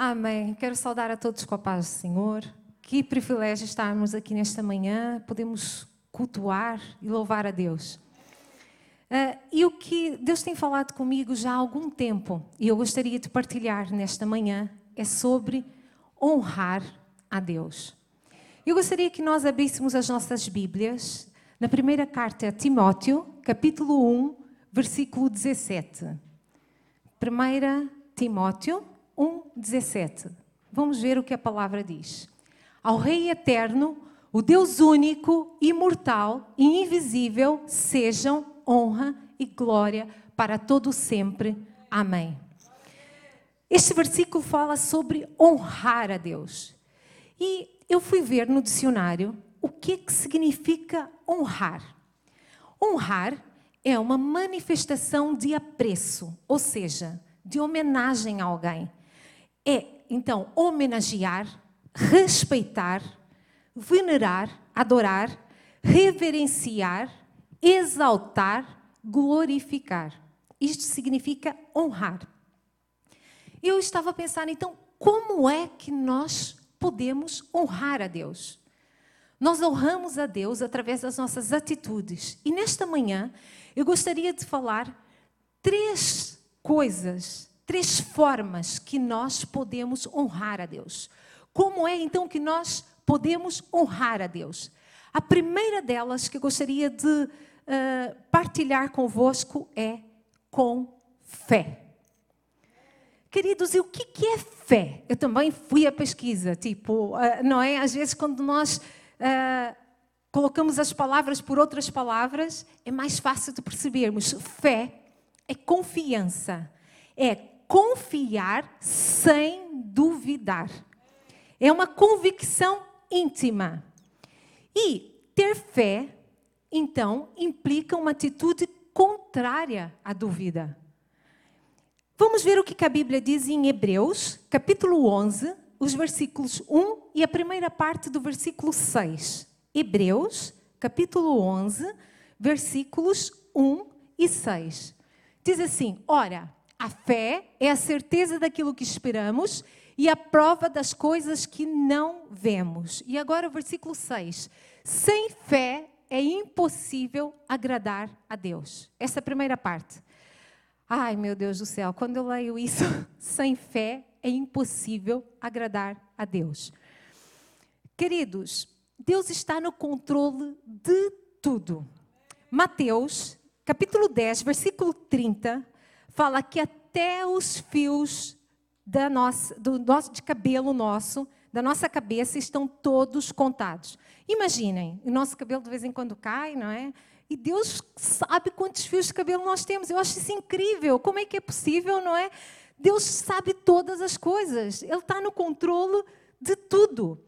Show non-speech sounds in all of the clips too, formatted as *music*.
Amém. Quero saudar a todos com a paz do Senhor. Que privilégio estarmos aqui nesta manhã. Podemos cultuar e louvar a Deus. Uh, e o que Deus tem falado comigo já há algum tempo, e eu gostaria de partilhar nesta manhã, é sobre honrar a Deus. Eu gostaria que nós abríssemos as nossas Bíblias na primeira carta a Timóteo, capítulo 1, versículo 17. 1 Timóteo 1, 17. Vamos ver o que a palavra diz. Ao Rei eterno, o Deus único, imortal e invisível, sejam honra e glória para todo sempre. Amém. Este versículo fala sobre honrar a Deus. E eu fui ver no dicionário o que, que significa honrar. Honrar é uma manifestação de apreço, ou seja, de homenagem a alguém. É, então, homenagear, respeitar, venerar, adorar, reverenciar, exaltar, glorificar. Isto significa honrar. Eu estava a pensar, então, como é que nós podemos honrar a Deus? Nós honramos a Deus através das nossas atitudes. E nesta manhã, eu gostaria de falar três coisas, três formas que nós podemos honrar a Deus. Como é então que nós podemos honrar a Deus? A primeira delas que eu gostaria de uh, partilhar convosco é com fé. Queridos, e o que é fé? Eu também fui à pesquisa, tipo, uh, não é? Às vezes, quando nós uh, colocamos as palavras por outras palavras, é mais fácil de percebermos. Fé é confiança, é confiar sem duvidar. É uma convicção íntima. E ter fé, então, implica uma atitude contrária à dúvida. Vamos ver o que a Bíblia diz em Hebreus, capítulo 11, os versículos 1 e a primeira parte do versículo 6. Hebreus, capítulo 11, versículos 1 e 6. Diz assim: Ora, a fé é a certeza daquilo que esperamos e a prova das coisas que não vemos. E agora o versículo 6. Sem fé é impossível agradar a Deus. Essa é a primeira parte. Ai, meu Deus do céu, quando eu leio isso, *laughs* sem fé é impossível agradar a Deus. Queridos, Deus está no controle de tudo. Mateus, capítulo 10, versículo 30, fala que até os fios da nossa, do nosso, de cabelo nosso, da nossa cabeça, estão todos contados. Imaginem, o nosso cabelo de vez em quando cai, não é? E Deus sabe quantos fios de cabelo nós temos. Eu acho isso incrível. Como é que é possível, não é? Deus sabe todas as coisas. Ele está no controle de tudo.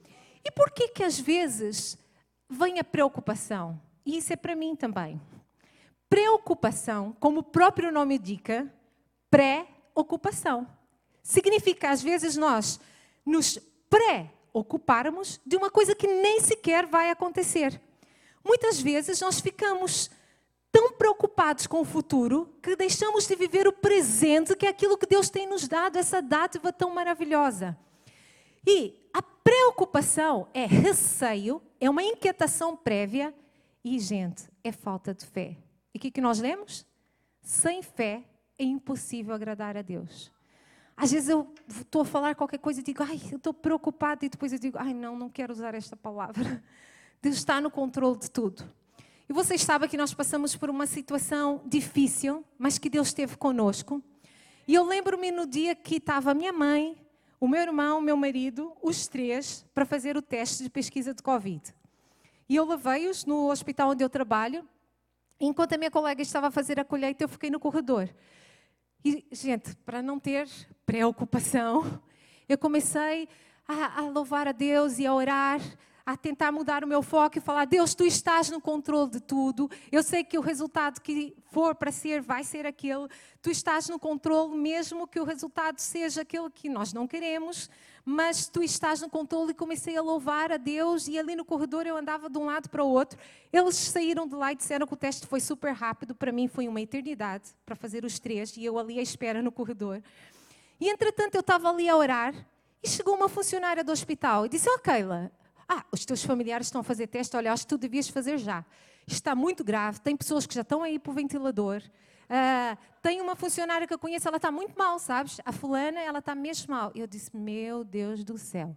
E por que que às vezes vem a preocupação? E isso é para mim também. Preocupação, como o próprio nome indica, pré-ocupação. Significa, às vezes, nós nos pré-ocuparmos de uma coisa que nem sequer vai acontecer. Muitas vezes nós ficamos tão preocupados com o futuro que deixamos de viver o presente, que é aquilo que Deus tem nos dado, essa dádiva tão maravilhosa. E a preocupação é receio, é uma inquietação prévia e, gente, é falta de fé. E o que, que nós lemos? Sem fé é impossível agradar a Deus. Às vezes eu estou a falar qualquer coisa e digo, ai, eu estou preocupado, e depois eu digo, ai, não, não quero usar esta palavra. *laughs* Deus está no controle de tudo. E vocês sabem que nós passamos por uma situação difícil, mas que Deus esteve conosco. E eu lembro-me no dia que estava a minha mãe, o meu irmão, o meu marido, os três, para fazer o teste de pesquisa de Covid. E eu levei-os no hospital onde eu trabalho. Enquanto a minha colega estava a fazer a colheita, eu fiquei no corredor. E, gente, para não ter preocupação, *laughs* eu comecei a, a louvar a Deus e a orar a tentar mudar o meu foco e falar: Deus, tu estás no controle de tudo. Eu sei que o resultado que for para ser vai ser aquele. Tu estás no controle, mesmo que o resultado seja aquele que nós não queremos, mas tu estás no controle. E comecei a louvar a Deus. E ali no corredor eu andava de um lado para o outro. Eles saíram de lá e disseram que o teste foi super rápido. Para mim foi uma eternidade para fazer os três. E eu ali à espera no corredor. E entretanto eu estava ali a orar. E chegou uma funcionária do hospital e disse: Ó, oh, Keila, ah, os teus familiares estão a fazer teste, olha, acho que tu devias fazer já. Está muito grave, tem pessoas que já estão aí para o ventilador. Uh, tem uma funcionária que eu conheço, ela está muito mal, sabes? A fulana, ela está mesmo mal. Eu disse: Meu Deus do céu.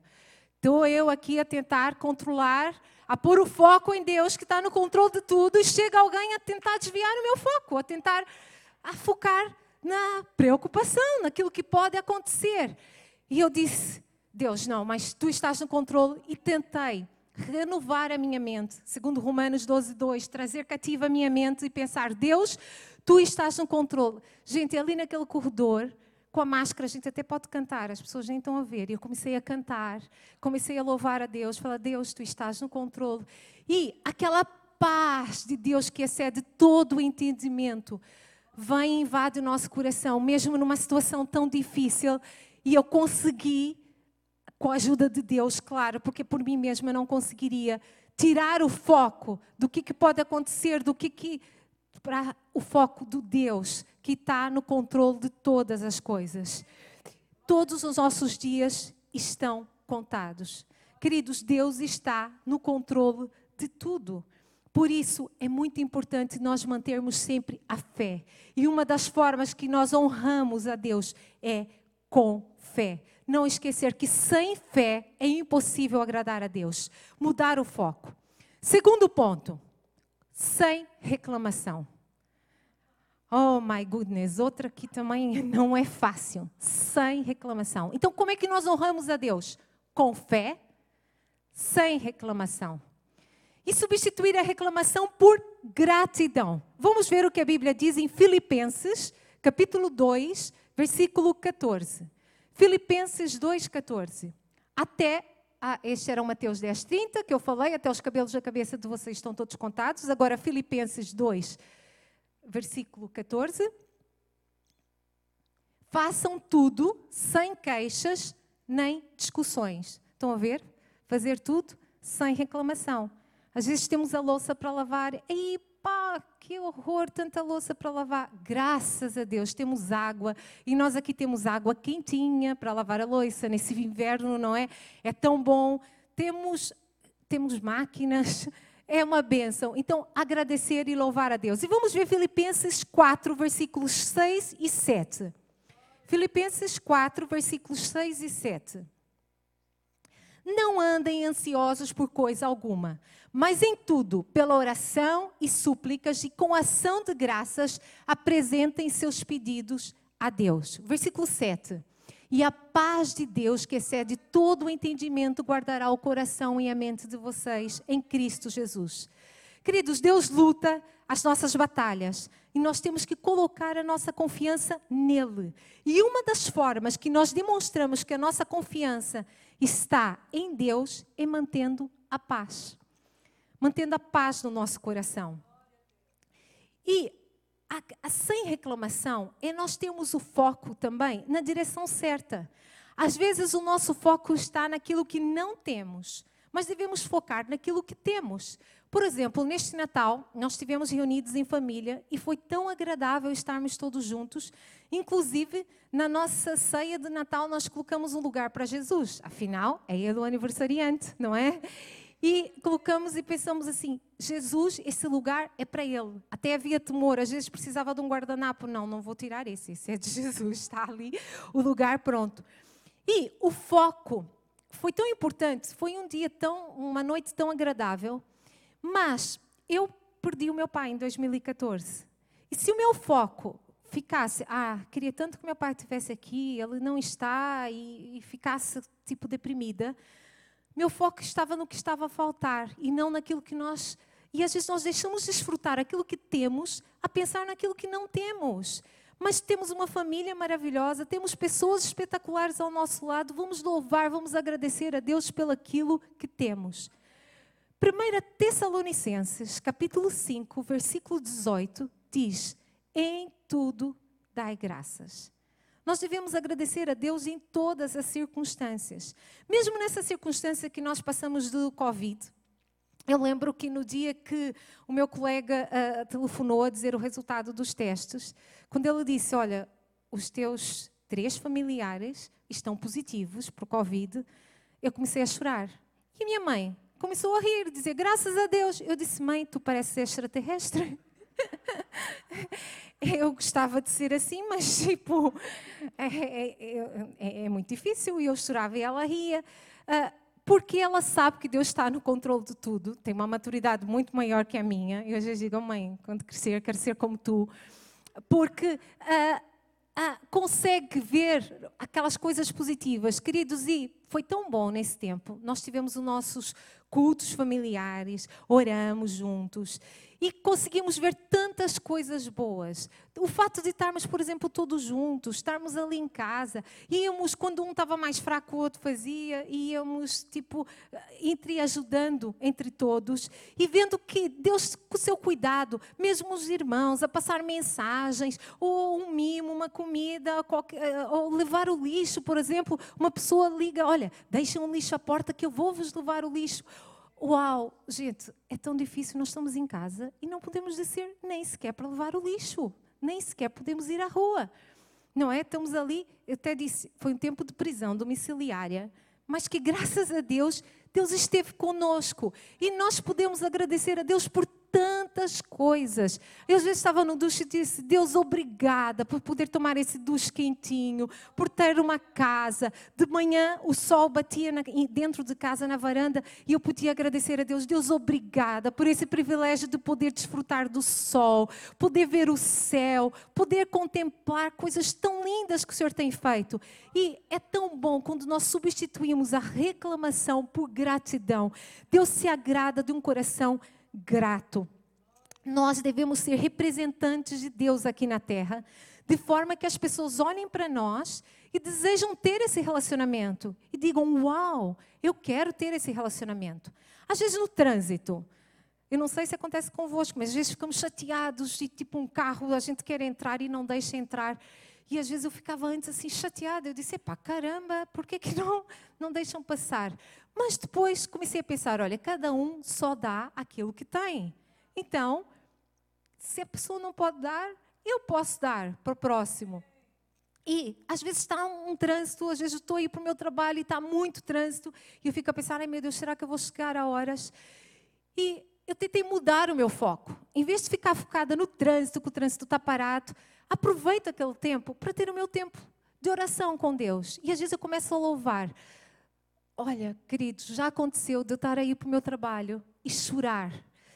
Estou eu aqui a tentar controlar, a pôr o foco em Deus que está no controle de tudo e chega alguém a tentar desviar o meu foco, a tentar a focar na preocupação, naquilo que pode acontecer. E eu disse: Deus, não, mas tu estás no controle e tentei renovar a minha mente, segundo Romanos 12, 2, trazer cativa a minha mente e pensar: Deus, tu estás no controle. Gente, ali naquele corredor, com a máscara, a gente até pode cantar, as pessoas nem estão a ver. E eu comecei a cantar, comecei a louvar a Deus, falar: Deus, tu estás no controle. E aquela paz de Deus que excede todo o entendimento vem e invade o nosso coração, mesmo numa situação tão difícil. E eu consegui, com a ajuda de Deus, claro, porque por mim mesma não conseguiria tirar o foco do que, que pode acontecer, do que, que para o foco do Deus que está no controle de todas as coisas. Todos os nossos dias estão contados. Queridos, Deus está no controle de tudo. Por isso é muito importante nós mantermos sempre a fé. E uma das formas que nós honramos a Deus é com fé. Não esquecer que sem fé é impossível agradar a Deus. Mudar o foco. Segundo ponto, sem reclamação. Oh my goodness, outra que também não é fácil, sem reclamação. Então, como é que nós honramos a Deus? Com fé, sem reclamação e substituir a reclamação por gratidão. Vamos ver o que a Bíblia diz em Filipenses, capítulo 2, versículo 14. Filipenses 2, 14. Até, ah, este era o Mateus 10, 30, que eu falei, até os cabelos da cabeça de vocês estão todos contados. Agora, Filipenses 2, versículo 14. Façam tudo sem queixas nem discussões. Estão a ver? Fazer tudo sem reclamação. Às vezes temos a louça para lavar. E pá, que horror, tanta louça para lavar. Graças a Deus temos água. E nós aqui temos água quentinha para lavar a louça nesse *laughs* inverno, não é? É tão bom. Temos, temos máquinas. É uma bênção. Então, agradecer e louvar a Deus. E vamos ver Filipenses 4, versículos 6 e 7. Filipenses 4, versículos 6 e 7. Não andem ansiosos por coisa alguma, mas em tudo, pela oração e súplicas e com ação de graças, apresentem seus pedidos a Deus. Versículo 7. E a paz de Deus, que excede todo o entendimento, guardará o coração e a mente de vocês em Cristo Jesus. Queridos, Deus luta as nossas batalhas e nós temos que colocar a nossa confiança nele. E uma das formas que nós demonstramos que a nossa confiança está em Deus é mantendo a paz. Mantendo a paz no nosso coração. E a, a, sem reclamação é nós temos o foco também na direção certa. Às vezes o nosso foco está naquilo que não temos, mas devemos focar naquilo que temos. Por exemplo, neste Natal, nós estivemos reunidos em família e foi tão agradável estarmos todos juntos. Inclusive, na nossa ceia de Natal, nós colocamos um lugar para Jesus. Afinal, é ele o aniversariante, não é? E colocamos e pensamos assim: Jesus, esse lugar é para ele. Até havia temor, às vezes precisava de um guardanapo. Não, não vou tirar esse, esse é de *laughs* Jesus, está ali o lugar pronto. E o foco foi tão importante, foi um dia tão, uma noite tão agradável mas eu perdi o meu pai em 2014. E se o meu foco ficasse, ah, queria tanto que meu pai estivesse aqui, ele não está, e, e ficasse tipo deprimida, meu foco estava no que estava a faltar e não naquilo que nós. E às vezes nós deixamos desfrutar aquilo que temos a pensar naquilo que não temos. Mas temos uma família maravilhosa, temos pessoas espetaculares ao nosso lado, vamos louvar, vamos agradecer a Deus pelo aquilo que temos. 1 Tessalonicenses, capítulo 5, versículo 18, diz: Em tudo dai graças. Nós devemos agradecer a Deus em todas as circunstâncias. Mesmo nessa circunstância que nós passamos do Covid. Eu lembro que no dia que o meu colega uh, telefonou a dizer o resultado dos testes, quando ele disse: Olha, os teus três familiares estão positivos o Covid, eu comecei a chorar. E a minha mãe começou a rir, dizer graças a Deus. Eu disse, mãe, tu pareces extraterrestre. *laughs* eu gostava de ser assim, mas tipo, é, é, é, é muito difícil. E eu chorava e ela ria. Uh, porque ela sabe que Deus está no controle de tudo, tem uma maturidade muito maior que a minha. Eu já digo, mãe, quando crescer, quero ser como tu. Porque uh, uh, consegue ver aquelas coisas positivas. Queridos, e foi tão bom nesse tempo. Nós tivemos os nossos cultos familiares, oramos juntos e conseguimos ver tantas coisas boas. O fato de estarmos, por exemplo, todos juntos, estarmos ali em casa, íamos, quando um estava mais fraco, o outro fazia, íamos, tipo, entre ajudando entre todos e vendo que Deus, com o seu cuidado, mesmo os irmãos, a passar mensagens, ou um mimo, uma comida, qualquer, ou levar o lixo, por exemplo, uma pessoa liga: olha, deixem um lixo à porta que eu vou vos levar o lixo Uau, gente, é tão difícil. Nós estamos em casa e não podemos descer nem sequer para levar o lixo, nem sequer podemos ir à rua. Não é? Estamos ali, eu até disse, foi um tempo de prisão domiciliária, mas que graças a Deus, Deus esteve conosco e nós podemos agradecer a Deus por tantas coisas. Eu vezes estava no duche e disse: Deus, obrigada por poder tomar esse duche quentinho, por ter uma casa. De manhã o sol batia na, dentro de casa, na varanda, e eu podia agradecer a Deus: Deus, obrigada por esse privilégio de poder desfrutar do sol, poder ver o céu, poder contemplar coisas tão lindas que o Senhor tem feito. E é tão bom quando nós substituímos a reclamação por gratidão. Deus se agrada de um coração grato. Nós devemos ser representantes de Deus aqui na terra, de forma que as pessoas olhem para nós e desejam ter esse relacionamento e digam: Uau, eu quero ter esse relacionamento. Às vezes no trânsito, eu não sei se acontece convosco, mas às vezes ficamos chateados e tipo um carro, a gente quer entrar e não deixa entrar. E às vezes eu ficava antes assim chateada. Eu disse, pá, caramba, por que, *laughs* não, não deixam passar? Mas depois comecei a pensar, olha, cada um só dá aquilo que tem. Então, se a pessoa não pode dar, eu posso dar para o próximo. E às vezes está um trânsito, às vezes estou aí para o meu trabalho e está muito trânsito, e eu fico a pensar, ai meu Deus, será que eu vou chegar a horas? E eu tentei mudar o meu foco. Em vez de ficar focada no trânsito, que o trânsito está parado, aproveito aquele tempo para ter o meu tempo de oração com Deus. E às vezes eu começo a louvar. Olha, queridos, já aconteceu de eu estar aí para o meu trabalho e chorar.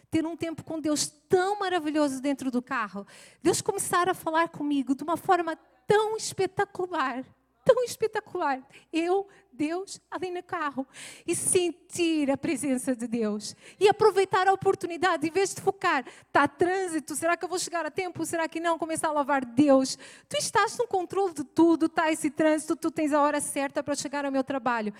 Ter um tempo com Deus tão maravilhoso dentro do carro. Deus começar a falar comigo de uma forma tão espetacular tão espetacular. Eu, Deus, ali no carro. E sentir a presença de Deus. E aproveitar a oportunidade, em vez de focar, está trânsito, será que eu vou chegar a tempo? Será que não? Começar a louvar Deus. Tu estás no controle de tudo, está esse trânsito, tu tens a hora certa para chegar ao meu trabalho.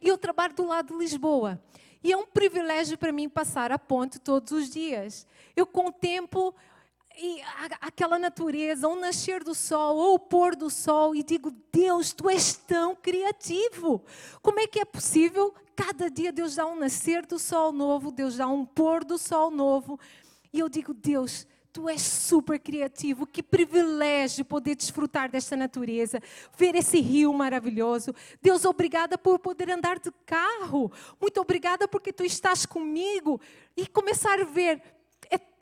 E eu trabalho do lado de Lisboa. E é um privilégio para mim passar a ponte todos os dias. Eu contemplo e aquela natureza, ou nascer do sol, ou o pôr do sol, e digo: Deus, tu és tão criativo. Como é que é possível? Cada dia Deus dá um nascer do sol novo, Deus dá um pôr do sol novo. E eu digo: Deus, tu és super criativo, que privilégio poder desfrutar desta natureza, ver esse rio maravilhoso. Deus, obrigada por poder andar de carro. Muito obrigada porque tu estás comigo. E começar a ver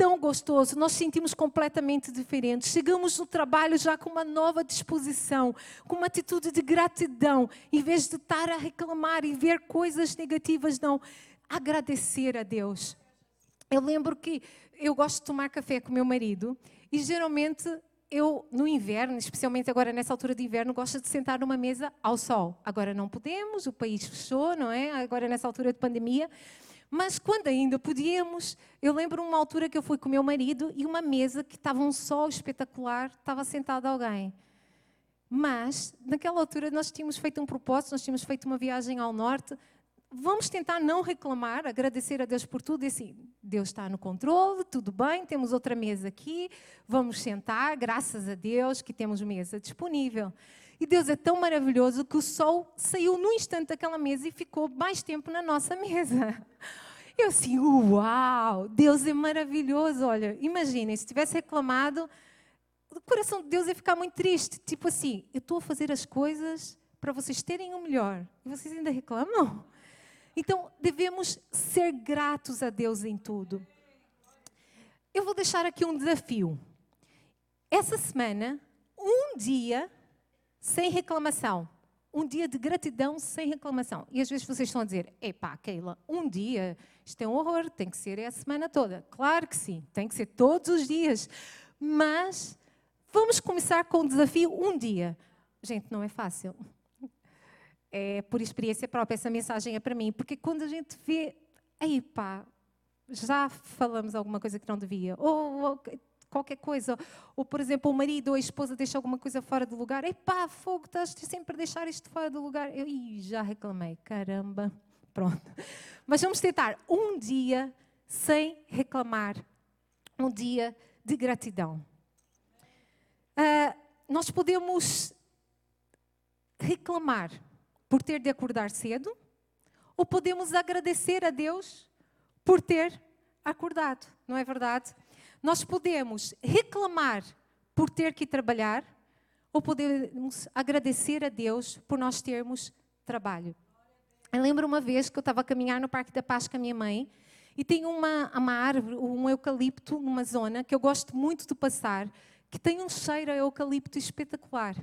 tão gostoso, nós sentimos completamente diferentes. Chegamos no trabalho já com uma nova disposição, com uma atitude de gratidão, em vez de estar a reclamar e ver coisas negativas, não. Agradecer a Deus. Eu lembro que eu gosto de tomar café com meu marido e geralmente eu, no inverno, especialmente agora nessa altura de inverno, gosto de sentar numa mesa ao sol. Agora não podemos, o país fechou, não é? Agora nessa altura de pandemia. Mas quando ainda podíamos, eu lembro uma altura que eu fui com o meu marido e uma mesa que estava um sol espetacular, estava sentado alguém. Mas, naquela altura, nós tínhamos feito um propósito, nós tínhamos feito uma viagem ao norte. Vamos tentar não reclamar, agradecer a Deus por tudo e assim, Deus está no controle, tudo bem, temos outra mesa aqui, vamos sentar, graças a Deus que temos mesa disponível. E Deus é tão maravilhoso que o sol saiu num instante daquela mesa e ficou mais tempo na nossa *laughs* mesa. Eu assim, uau, Deus é maravilhoso. Olha, imaginem, se tivesse reclamado, o coração de Deus ia ficar muito triste. Tipo assim, eu estou a fazer as coisas para vocês terem o melhor e vocês ainda reclamam? Então, devemos ser gratos a Deus em tudo. Eu vou deixar aqui um desafio. Essa semana, um dia sem reclamação. Um dia de gratidão sem reclamação. E às vezes vocês estão a dizer: epá, Keila, um dia, isto é um horror, tem que ser a semana toda. Claro que sim, tem que ser todos os dias. Mas vamos começar com o desafio um dia. Gente, não é fácil. É por experiência própria, essa mensagem é para mim. Porque quando a gente vê, epá, já falamos alguma coisa que não devia. Ou, ou qualquer coisa. Ou, por exemplo, o marido ou a esposa deixa alguma coisa fora do lugar. Epá, fogo, estás sempre a deixar isto fora do lugar. Eu Ih, já reclamei, caramba. Pronto. Mas vamos tentar um dia sem reclamar. Um dia de gratidão. Uh, nós podemos reclamar por ter de acordar cedo, ou podemos agradecer a Deus por ter acordado, não é verdade? Nós podemos reclamar por ter que trabalhar ou podemos agradecer a Deus por nós termos trabalho. Eu lembro uma vez que eu estava a caminhar no Parque da Paz com a minha mãe e tem uma, uma árvore, um eucalipto numa zona que eu gosto muito de passar, que tem um cheiro a eucalipto espetacular.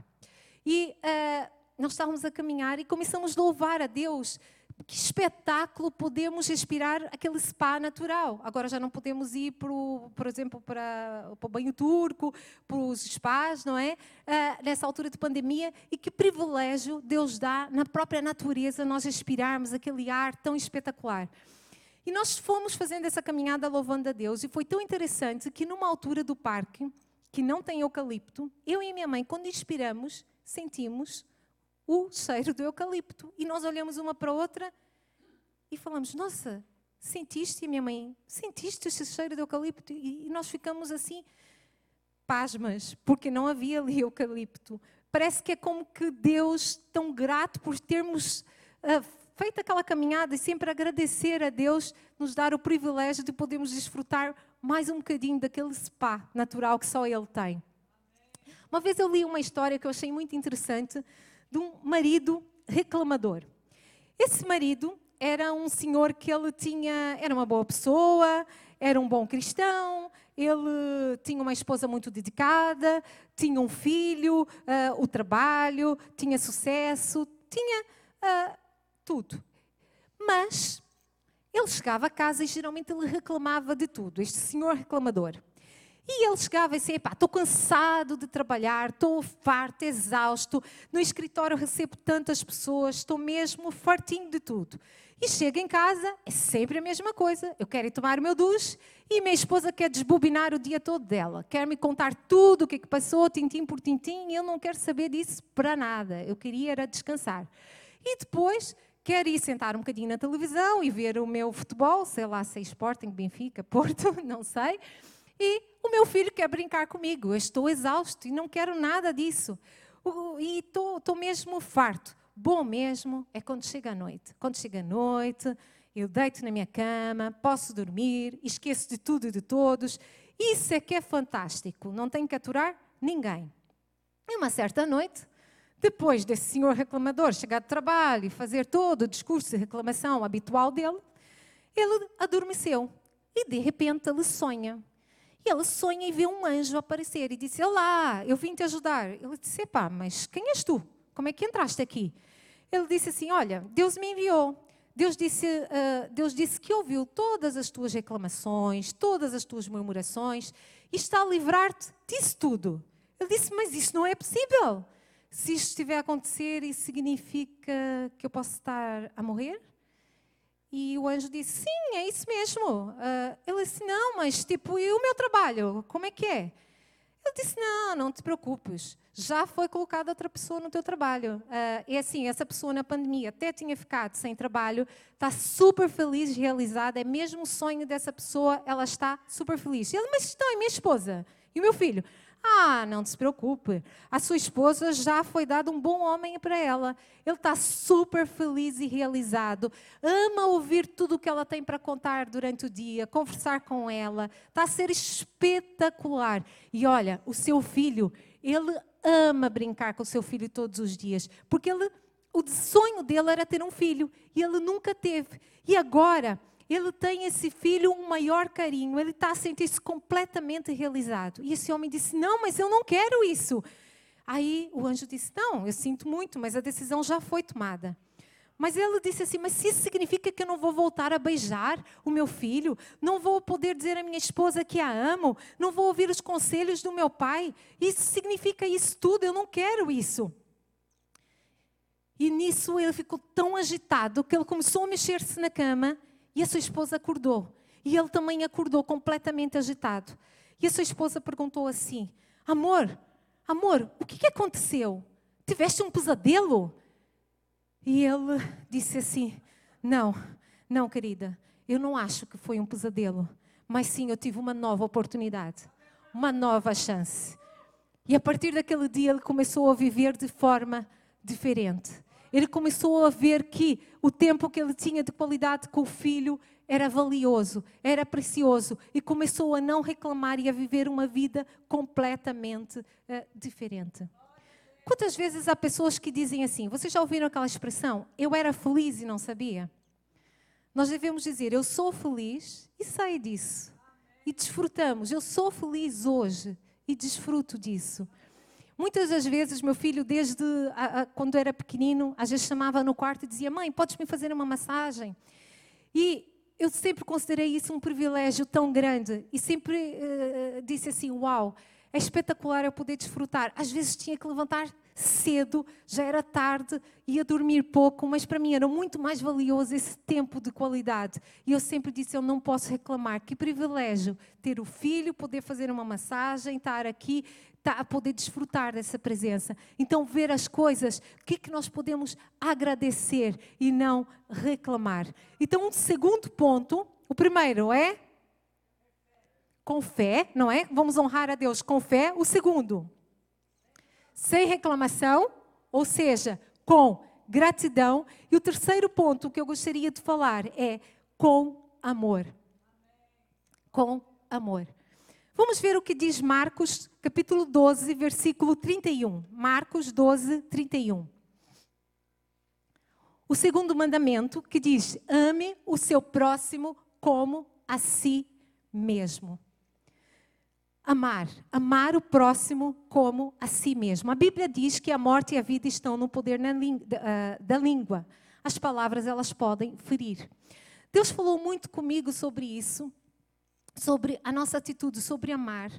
E uh, nós estávamos a caminhar e começamos a louvar a Deus que espetáculo podemos inspirar aquele spa natural. Agora já não podemos ir, pro, por exemplo, para, para o banho turco, para os spas, não é? Uh, nessa altura de pandemia. E que privilégio Deus dá na própria natureza nós inspirarmos aquele ar tão espetacular. E nós fomos fazendo essa caminhada louvando a Deus. E foi tão interessante que numa altura do parque, que não tem eucalipto, eu e minha mãe, quando inspiramos, sentimos o cheiro do eucalipto. E nós olhamos uma para a outra e falamos: Nossa, sentiste? E minha mãe, sentiste esse cheiro do eucalipto? E, nós ficamos assim, pasmas, porque não havia ali *laughs* eucalipto. Parece que é como que Deus, tão grato por termos uh, feito aquela caminhada e sempre agradecer a Deus, nos dar o privilégio de podermos desfrutar mais um bocadinho daquele spa natural que só Ele tem. Uma vez eu li uma história que eu achei muito interessante de um marido reclamador. Esse marido era um senhor que ele tinha, era uma boa pessoa, era um bom cristão, ele tinha uma esposa muito dedicada, tinha um filho, uh, o trabalho, tinha sucesso, tinha uh, tudo. Mas ele chegava a casa e geralmente ele reclamava de tudo, este senhor reclamador. E ele chegava e dizia: estou cansado de trabalhar, estou farto, exausto. No escritório recebo tantas pessoas, estou mesmo fartinho de tudo. E chego em casa, é sempre a mesma coisa. Eu quero ir tomar o meu duche e minha esposa quer desbobinar o dia todo dela. Quer me contar tudo o que, é que passou, tintim por tintim, e eu não quero saber disso para nada. Eu queria era descansar. E depois quero ir sentar um bocadinho na televisão e ver o meu futebol, sei lá, se é Sporting, Benfica, *laughs* Porto, não sei. E o meu filho quer brincar comigo. Eu estou exausto e não quero nada disso. E estou, mesmo farto. Bom mesmo é quando chega a noite. Quando chega a noite, eu deito na minha cama, posso dormir, esqueço de tudo e de todos. Isso é que é fantástico. Não tenho que aturar ninguém. E uma certa noite, depois desse senhor reclamador chegar de trabalho e fazer todo o discurso de reclamação habitual dele, ele adormeceu. E de repente ele sonha. Ele sonha e vê um anjo aparecer e disse: Olá, eu vim te ajudar. Ele disse: Epá, mas quem és tu? Como é que entraste aqui? Ele disse assim: Olha, Deus me enviou. Deus disse, uh, Deus disse que ouviu todas as tuas reclamações, todas as tuas murmurações e está a livrar-te disso tudo. Ele disse: Mas isso não é possível. Se isto estiver a acontecer, isso significa que eu posso estar a morrer? E o anjo disse: Sim, é isso mesmo. Uh, ele disse: Não, mas tipo, e o meu trabalho? Como é que é? Ele disse: Não, não te preocupes. Já foi colocada outra pessoa no teu trabalho. Uh, e assim, essa pessoa na pandemia até tinha ficado sem trabalho, está super feliz, realizada. É mesmo o sonho dessa pessoa, ela está super feliz. Ele, mas então, é minha esposa? E o meu filho? Ah, não se preocupe. A sua esposa já foi dado um bom homem para ela. Ele está super feliz e realizado. Ama ouvir tudo o que ela tem para contar durante o dia, conversar com ela. Está a ser espetacular. E olha, o seu filho, ele ama brincar com o seu filho todos os dias, porque ele o sonho dele era ter um filho e ele nunca teve. E agora ele tem esse filho um maior carinho, ele está a sentir-se completamente realizado. E esse homem disse: Não, mas eu não quero isso. Aí o anjo disse: Não, eu sinto muito, mas a decisão já foi tomada. Mas ele disse assim: Mas isso significa que eu não vou voltar a beijar o meu filho? Não vou poder dizer à minha esposa que a amo? Não vou ouvir os conselhos do meu pai? Isso significa isso tudo? Eu não quero isso. E nisso ele ficou tão agitado que ele começou a mexer-se na cama e a sua esposa acordou. E ele também acordou completamente agitado. E a sua esposa perguntou assim: Amor, amor, o que, que aconteceu? Tiveste um pesadelo? E ele disse assim: Não, não, querida, eu não acho que foi um pesadelo, mas sim eu tive uma nova oportunidade, uma nova chance. E a partir daquele dia ele começou a viver de forma diferente ele começou a ver que o tempo que ele tinha de qualidade com o filho era valioso, era precioso e começou a não reclamar e a viver uma vida completamente uh, diferente. Quantas vezes há pessoas que dizem assim? Vocês já ouviram aquela expressão? Eu era feliz e não sabia. Nós devemos dizer: Eu sou feliz e sei disso. E desfrutamos. Eu sou feliz hoje e desfruto disso. Muitas das vezes, meu filho, desde a, a, quando era pequenino, às vezes chamava no quarto e dizia: Mãe, podes me fazer uma massagem? E eu sempre considerei isso um privilégio tão grande e sempre uh, disse assim: Uau, é espetacular eu poder desfrutar. Às vezes tinha que levantar cedo, já era tarde, ia dormir pouco, mas para mim era muito mais valioso esse tempo de qualidade. E eu sempre disse: eu não posso reclamar. Que privilégio ter o filho, poder fazer uma massagem, estar aqui a poder desfrutar dessa presença. Então, ver as coisas, o que, é que nós podemos agradecer e não reclamar. Então, um segundo ponto, o primeiro é com fé, não é? Vamos honrar a Deus com fé. O segundo, sem reclamação, ou seja, com gratidão. E o terceiro ponto que eu gostaria de falar é com amor. Com amor. Vamos ver o que diz Marcos, capítulo 12, versículo 31. Marcos 12, 31. O segundo mandamento que diz: ame o seu próximo como a si mesmo. Amar, amar o próximo como a si mesmo. A Bíblia diz que a morte e a vida estão no poder ah, da língua. As palavras elas podem ferir. Deus falou muito comigo sobre isso sobre a nossa atitude, sobre amar.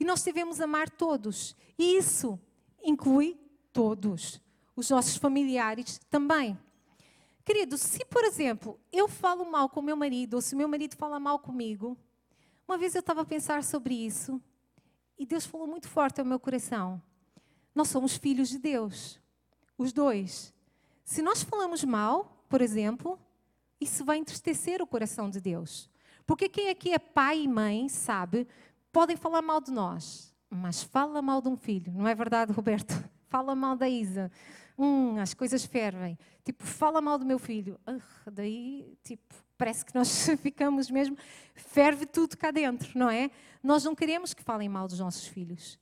E nós devemos amar todos. E isso inclui todos, os nossos familiares também. Querido, se por exemplo eu falo mal com meu marido, ou se meu marido fala mal comigo, uma vez eu estava a pensar sobre isso e Deus falou muito forte ao meu coração. Nós somos filhos de Deus, os dois. Se nós falamos mal, por exemplo, isso vai entristecer o coração de Deus. Porque quem aqui é pai e mãe sabe, podem falar mal de nós, mas fala mal de um filho, não é verdade, Roberto? *laughs* Fala mal da Isa. Hum, as coisas fervem. Tipo, fala mal do meu filho. Uh, daí, tipo, parece que nós *laughs* ficamos mesmo. Ferve tudo cá dentro, não é? Nós não queremos que falem mal dos nossos filhos.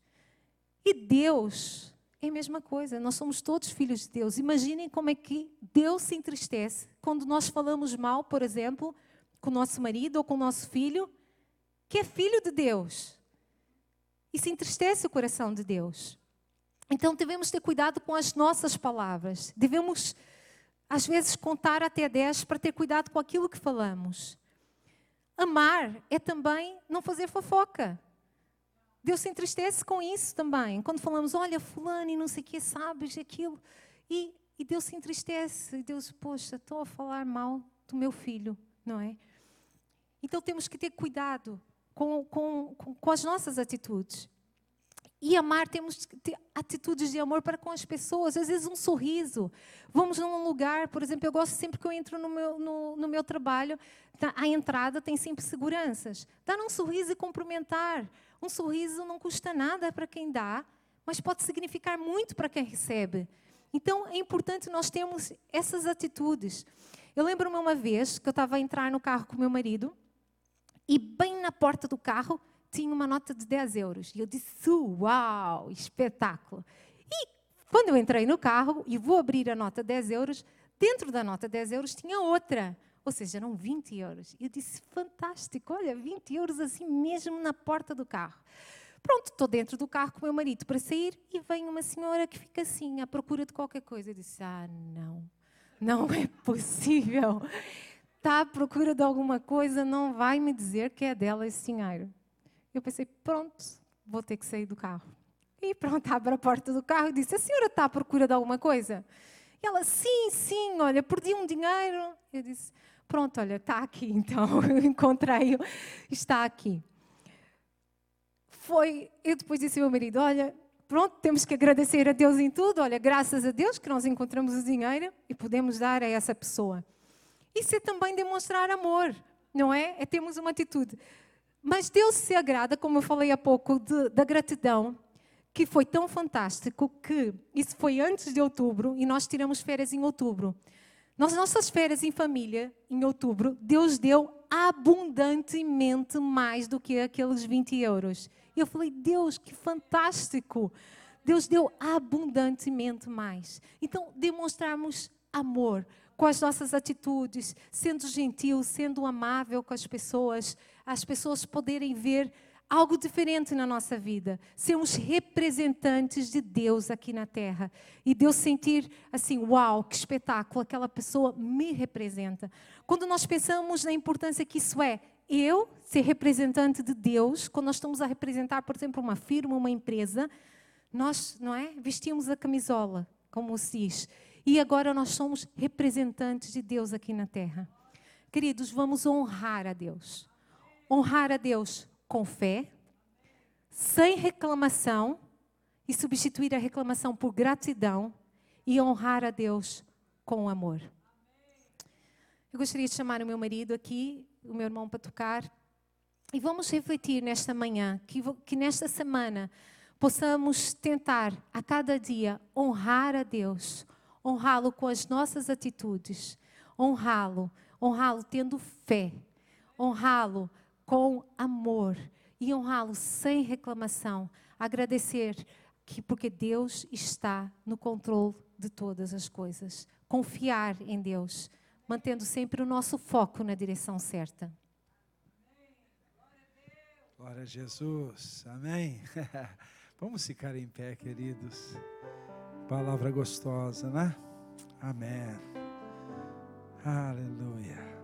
E Deus é a mesma coisa. Nós somos todos filhos de Deus. Imaginem como é que Deus se entristece quando nós falamos mal, por exemplo, com o nosso marido ou com o nosso filho, que é filho de Deus. Isso entristece o coração de Deus. Então devemos ter cuidado com as nossas palavras. Devemos, às vezes, contar até 10 para ter cuidado com aquilo que falamos. Amar é também não fazer fofoca. Deus se entristece com isso também. Quando falamos, olha, fulano e não sei o que, sabes aquilo. E, e Deus se entristece. E Deus, poxa, estou a falar mal do meu filho, não é? Então temos que ter cuidado com, com, com, com as nossas atitudes. E amar, temos que ter atitudes de amor para com as pessoas, às vezes um sorriso. Vamos num lugar, por exemplo, eu gosto sempre que eu entro no meu, no, no meu trabalho, tá, a entrada tem sempre seguranças. Dar um sorriso e cumprimentar. Um sorriso não custa nada para quem dá, mas pode significar muito para quem recebe. Então é importante nós termos essas atitudes. Eu lembro-me uma vez que eu estava a entrar no carro com meu marido e bem na porta do carro tinha uma nota de 10 euros. E eu disse, uau, espetáculo. E Quando eu entrei no carro e vou abrir a nota 10 euros, dentro da nota 10 euros tinha outra. Ou seja, eram 20 euros. E eu disse, fantástico, olha, 20 euros assim mesmo na porta do carro. Pronto, estou dentro do carro com o meu marido para sair e vem uma senhora que fica assim, à procura de qualquer coisa. Eu disse, ah, não, não é possível. Está à procura de alguma coisa, não vai me dizer que é dela esse dinheiro. Eu pensei, pronto, vou ter que sair do carro. E pronto, *laughs* abre a porta do carro e disse: A senhora está à procura de alguma coisa? E ela, sim, sim, olha, perdi um dinheiro. Eu disse: Pronto, olha, está aqui *laughs* então. Encontrei-o, está aqui. Foi, eu depois disse ao meu marido: Olha, pronto, temos que agradecer a Deus em tudo. Olha, graças a Deus que nós encontramos o dinheiro e podemos dar a essa pessoa. Isso é também demonstrar amor, não é? É termos uma atitude. Mas Deus se agrada, como eu falei há pouco, de, da gratidão que foi tão fantástico que isso foi antes de outubro e nós tiramos férias em outubro. Nas nossas férias em família, em outubro, Deus deu abundantemente mais do que aqueles 20 euros. E eu falei, Deus, que fantástico! Deus deu abundantemente mais. Então, demonstrarmos amor com as nossas atitudes, sendo gentil, sendo amável com as pessoas, as pessoas poderem ver algo diferente na nossa vida, sermos representantes de Deus aqui na terra. E Deus sentir assim, uau, que espetáculo, aquela pessoa me representa. Quando nós pensamos na importância que isso é, eu ser representante de Deus, quando nós estamos a representar, por exemplo, uma firma, uma empresa, nós, não é, vestimos a camisola, como se diz, e agora nós somos representantes de Deus aqui na terra. Queridos, vamos honrar a Deus. Honrar a Deus com fé, sem reclamação, e substituir a reclamação por gratidão e honrar a Deus com amor. Eu gostaria de chamar o meu marido aqui, o meu irmão para tocar, e vamos refletir nesta manhã, que, que nesta semana possamos tentar a cada dia honrar a Deus, honrá-lo com as nossas atitudes, honrá-lo, honrá-lo tendo fé, honrá-lo com amor e honrá-lo sem reclamação, agradecer que porque Deus está no controle de todas as coisas, confiar em Deus, mantendo sempre o nosso foco na direção certa. Glória a Jesus, amém. *laughs* Vamos ficar em pé, queridos. Palavra gostosa, né? Amém. Aleluia.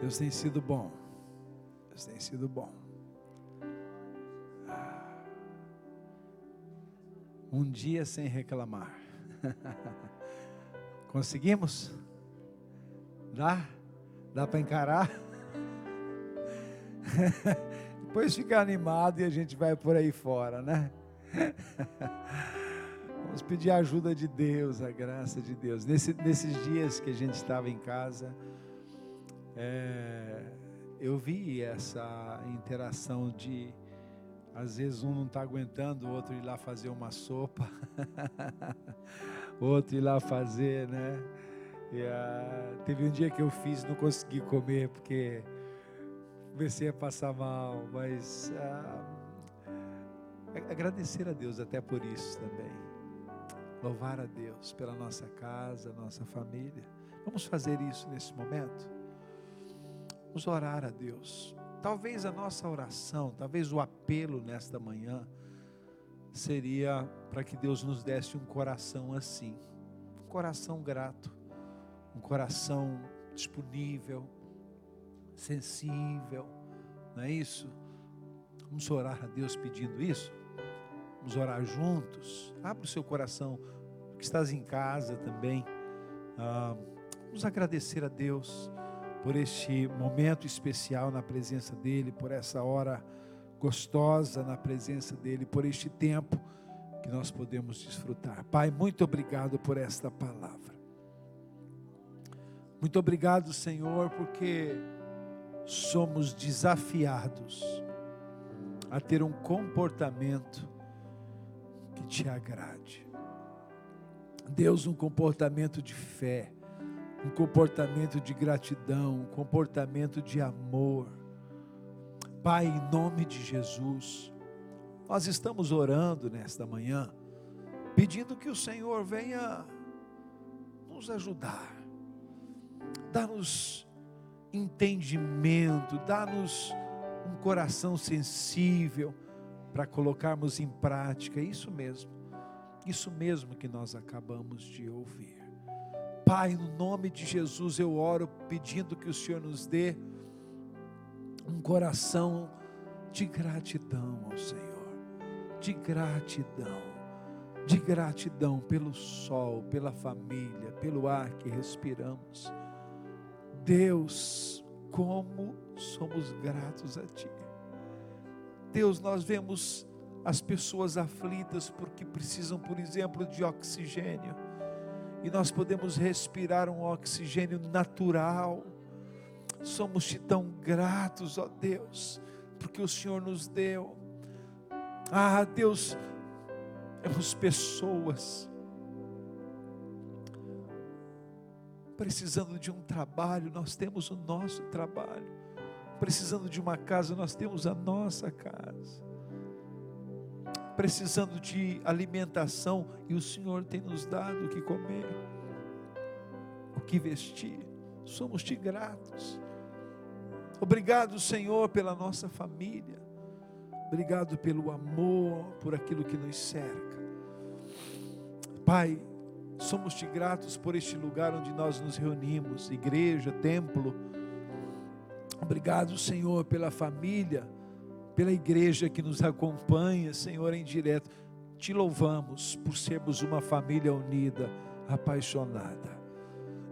Deus tem sido bom. Deus tem sido bom. Um dia sem reclamar. *laughs* Conseguimos? Dá? Dá para encarar? *laughs* Depois fica animado e a gente vai por aí fora, né? *laughs* Vamos pedir a ajuda de Deus, a graça de Deus. Nesse, nesses dias que a gente estava em casa, é, eu vi essa interação de às vezes um não está aguentando, o outro ir lá fazer uma sopa, *laughs* outro ir lá fazer, né? E, uh, teve um dia que eu fiz não consegui comer porque comecei a passar mal, mas uh, agradecer a Deus até por isso também. Louvar a Deus pela nossa casa, nossa família. Vamos fazer isso nesse momento? Vamos orar a Deus. Talvez a nossa oração, talvez o apelo nesta manhã, seria para que Deus nos desse um coração assim, um coração grato, um coração disponível, sensível, não é isso? Vamos orar a Deus pedindo isso? Vamos orar juntos. Abra o seu coração, que estás em casa também. Ah, vamos agradecer a Deus por este momento especial na presença dEle, por essa hora gostosa na presença dEle, por este tempo que nós podemos desfrutar. Pai, muito obrigado por esta palavra. Muito obrigado, Senhor, porque somos desafiados a ter um comportamento que te agrade. Deus, um comportamento de fé um comportamento de gratidão, um comportamento de amor. Pai, em nome de Jesus, nós estamos orando nesta manhã pedindo que o Senhor venha nos ajudar, dá-nos entendimento, dá-nos um coração sensível para colocarmos em prática isso mesmo, isso mesmo que nós acabamos de ouvir. Pai, no nome de Jesus eu oro pedindo que o Senhor nos dê um coração de gratidão ao Senhor, de gratidão, de gratidão pelo sol, pela família, pelo ar que respiramos. Deus, como somos gratos a Ti. Deus, nós vemos as pessoas aflitas porque precisam, por exemplo, de oxigênio e nós podemos respirar um oxigênio natural. Somos-te tão gratos, ó Deus, porque o Senhor nos deu. Ah, Deus, temos pessoas precisando de um trabalho, nós temos o nosso trabalho. Precisando de uma casa, nós temos a nossa casa precisando de alimentação e o Senhor tem nos dado o que comer, o que vestir. Somos te gratos. Obrigado, Senhor, pela nossa família. Obrigado pelo amor, por aquilo que nos cerca. Pai, somos te gratos por este lugar onde nós nos reunimos, igreja, templo. Obrigado, Senhor, pela família pela igreja que nos acompanha, Senhor, em direto. Te louvamos por sermos uma família unida, apaixonada.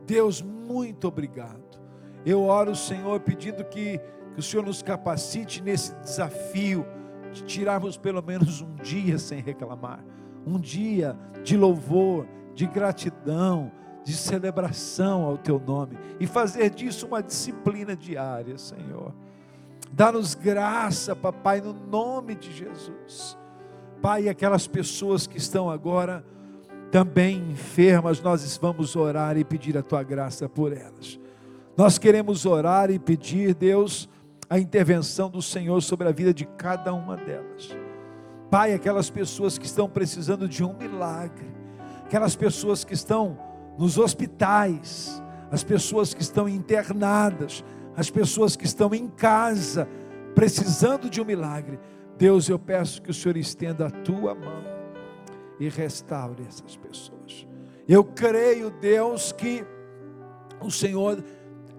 Deus, muito obrigado. Eu oro, Senhor, pedindo que, que o Senhor nos capacite nesse desafio de tirarmos pelo menos um dia sem reclamar, um dia de louvor, de gratidão, de celebração ao Teu nome e fazer disso uma disciplina diária, Senhor. Dá-nos graça, papai, no nome de Jesus. Pai, aquelas pessoas que estão agora também enfermas, nós vamos orar e pedir a tua graça por elas. Nós queremos orar e pedir, Deus, a intervenção do Senhor sobre a vida de cada uma delas. Pai, aquelas pessoas que estão precisando de um milagre, aquelas pessoas que estão nos hospitais, as pessoas que estão internadas, as pessoas que estão em casa, precisando de um milagre. Deus, eu peço que o Senhor estenda a tua mão e restaure essas pessoas. Eu creio, Deus, que o Senhor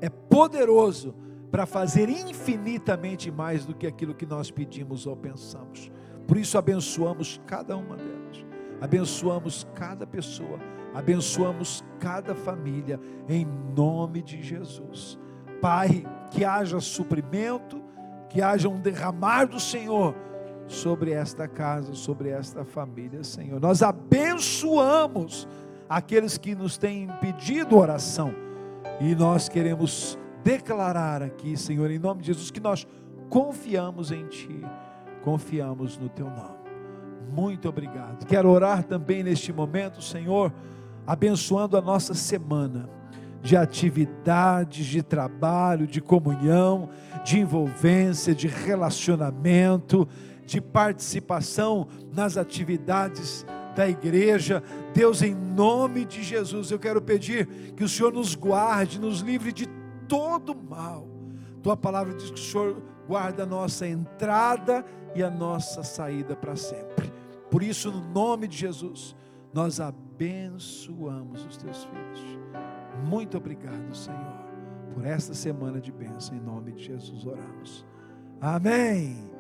é poderoso para fazer infinitamente mais do que aquilo que nós pedimos ou pensamos. Por isso, abençoamos cada uma delas, abençoamos cada pessoa, abençoamos cada família, em nome de Jesus. Pai, que haja suprimento, que haja um derramar do Senhor sobre esta casa, sobre esta família, Senhor. Nós abençoamos aqueles que nos têm pedido oração e nós queremos declarar aqui, Senhor, em nome de Jesus, que nós confiamos em Ti, confiamos no Teu nome. Muito obrigado. Quero orar também neste momento, Senhor, abençoando a nossa semana de atividades, de trabalho, de comunhão, de envolvência, de relacionamento, de participação nas atividades da igreja. Deus, em nome de Jesus, eu quero pedir que o Senhor nos guarde, nos livre de todo mal. Tua palavra diz que o Senhor guarda a nossa entrada e a nossa saída para sempre. Por isso, no nome de Jesus, nós abençoamos os teus filhos. Muito obrigado, Senhor, por esta semana de bênção. Em nome de Jesus oramos. Amém.